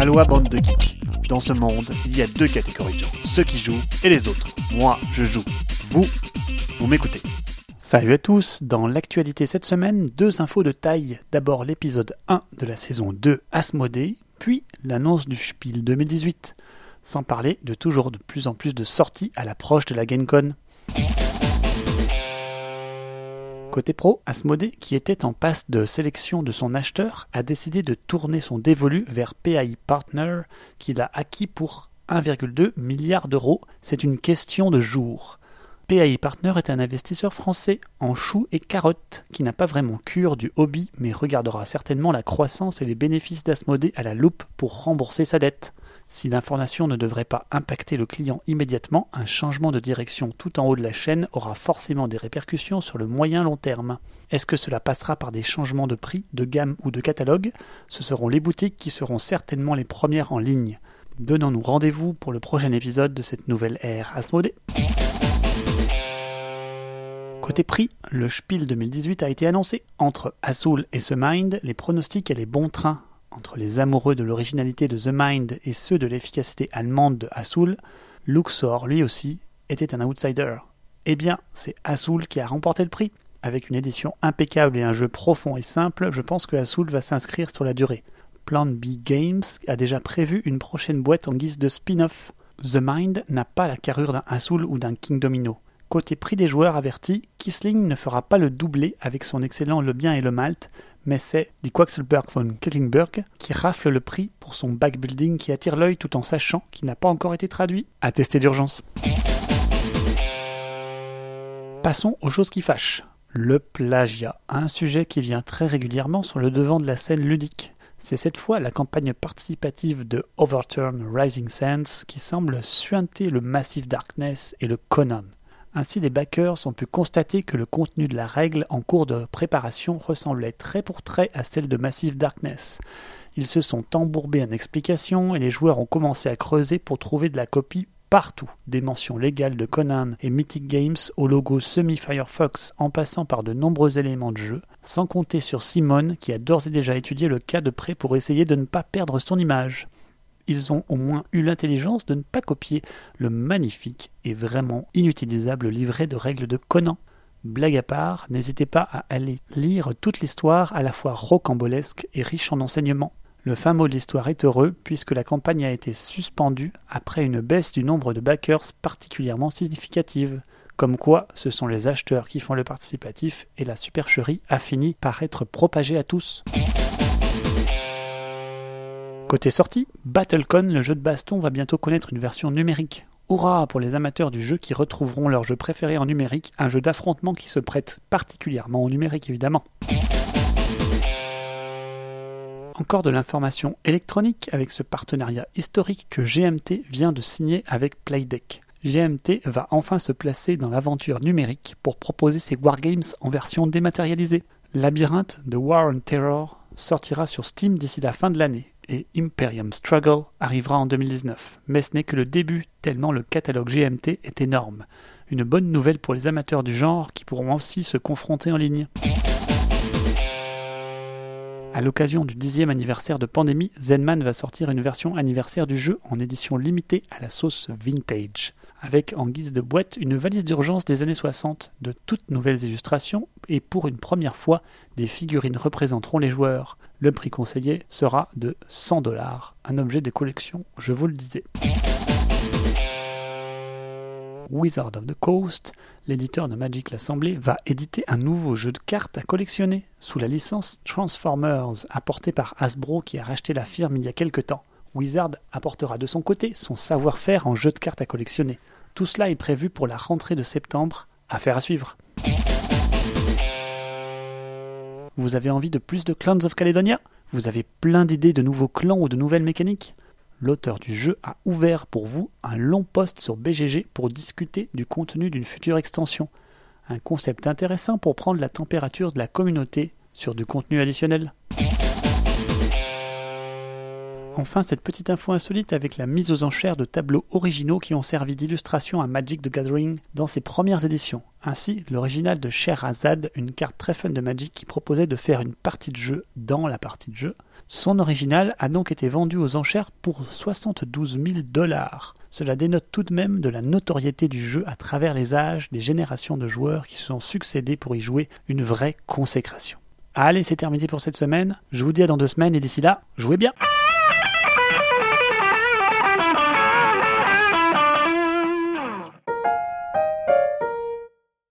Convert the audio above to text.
Aloha bande de geeks. Dans ce monde, il y a deux catégories de gens, ceux qui jouent et les autres. Moi, je joue. Vous, vous m'écoutez. Salut à tous, dans l'actualité cette semaine, deux infos de taille. D'abord l'épisode 1 de la saison 2 Asmodée, puis l'annonce du Spiel 2018. Sans parler de toujours de plus en plus de sorties à l'approche de la GameCon. Côté pro, Asmodée, qui était en passe de sélection de son acheteur, a décidé de tourner son dévolu vers PAI Partner, qu'il a acquis pour 1,2 milliard d'euros. C'est une question de jours. PAI Partner est un investisseur français en choux et carottes qui n'a pas vraiment cure du hobby mais regardera certainement la croissance et les bénéfices d'Asmodée à la loupe pour rembourser sa dette. Si l'information ne devrait pas impacter le client immédiatement, un changement de direction tout en haut de la chaîne aura forcément des répercussions sur le moyen long terme. Est-ce que cela passera par des changements de prix, de gamme ou de catalogue? Ce seront les boutiques qui seront certainement les premières en ligne. Donnons-nous rendez-vous pour le prochain épisode de cette nouvelle ère Asmodée. Côté prix, le Spiel 2018 a été annoncé. Entre Azul et The Mind, les pronostics et les bons trains entre les amoureux de l'originalité de The Mind et ceux de l'efficacité allemande de Azul, Luxor, lui aussi, était un outsider. Eh bien, c'est Azul qui a remporté le prix. Avec une édition impeccable et un jeu profond et simple, je pense que Azul va s'inscrire sur la durée. Plan B Games a déjà prévu une prochaine boîte en guise de spin-off. The Mind n'a pas la carrure d'un Azul ou d'un King Domino. Côté prix des joueurs avertis, Kisling ne fera pas le doublé avec son excellent Le Bien et le Malte, mais c'est Die Quaxelberg von Kettingberg qui rafle le prix pour son backbuilding qui attire l'œil tout en sachant qu'il n'a pas encore été traduit. À d'urgence. Passons aux choses qui fâchent. Le plagiat, un sujet qui vient très régulièrement sur le devant de la scène ludique. C'est cette fois la campagne participative de Overturn Rising Sands qui semble suinter le Massive Darkness et le Conan. Ainsi, les backers ont pu constater que le contenu de la règle en cours de préparation ressemblait trait pour trait à celle de Massive Darkness. Ils se sont embourbés en explications et les joueurs ont commencé à creuser pour trouver de la copie partout, des mentions légales de Conan et Mythic Games au logo semi-Firefox en passant par de nombreux éléments de jeu, sans compter sur Simone qui a d'ores et déjà étudié le cas de près pour essayer de ne pas perdre son image ils ont au moins eu l'intelligence de ne pas copier le magnifique et vraiment inutilisable livret de règles de Conan. Blague à part, n'hésitez pas à aller lire toute l'histoire à la fois rocambolesque et riche en enseignements. Le fin mot de l'histoire est heureux puisque la campagne a été suspendue après une baisse du nombre de backers particulièrement significative. Comme quoi, ce sont les acheteurs qui font le participatif et la supercherie a fini par être propagée à tous. Côté sortie, BattleCon, le jeu de baston, va bientôt connaître une version numérique. Hurrah pour les amateurs du jeu qui retrouveront leur jeu préféré en numérique, un jeu d'affrontement qui se prête particulièrement au numérique évidemment. Encore de l'information électronique avec ce partenariat historique que GMT vient de signer avec Playdeck. GMT va enfin se placer dans l'aventure numérique pour proposer ses wargames en version dématérialisée. Labyrinthe de War on Terror sortira sur Steam d'ici la fin de l'année et Imperium Struggle arrivera en 2019. Mais ce n'est que le début, tellement le catalogue GMT est énorme. Une bonne nouvelle pour les amateurs du genre qui pourront aussi se confronter en ligne. À l'occasion du dixième anniversaire de Pandémie, Zenman va sortir une version anniversaire du jeu en édition limitée à la sauce vintage, avec en guise de boîte une valise d'urgence des années 60, de toutes nouvelles illustrations, et pour une première fois, des figurines représenteront les joueurs. Le prix conseillé sera de 100 dollars, un objet de collection, je vous le disais. Wizard of the Coast, l'éditeur de Magic l'Assemblée, va éditer un nouveau jeu de cartes à collectionner sous la licence Transformers, apporté par Hasbro qui a racheté la firme il y a quelque temps. Wizard apportera de son côté son savoir-faire en jeu de cartes à collectionner. Tout cela est prévu pour la rentrée de septembre. Affaire à suivre. Vous avez envie de plus de Clans of Caledonia? Vous avez plein d'idées de nouveaux clans ou de nouvelles mécaniques? L'auteur du jeu a ouvert pour vous un long post sur BGG pour discuter du contenu d'une future extension. Un concept intéressant pour prendre la température de la communauté sur du contenu additionnel. Enfin, cette petite info insolite avec la mise aux enchères de tableaux originaux qui ont servi d'illustration à Magic the Gathering dans ses premières éditions. Ainsi, l'original de Azad, une carte très fun de Magic qui proposait de faire une partie de jeu dans la partie de jeu, Son original a donc été vendu aux enchères pour 72 000 dollars. Cela dénote tout de même de la notoriété du jeu à travers les âges des générations de joueurs qui se sont succédés pour y jouer une vraie consécration. Allez, c'est terminé pour cette semaine. Je vous dis à dans deux semaines et d'ici là, jouez bien!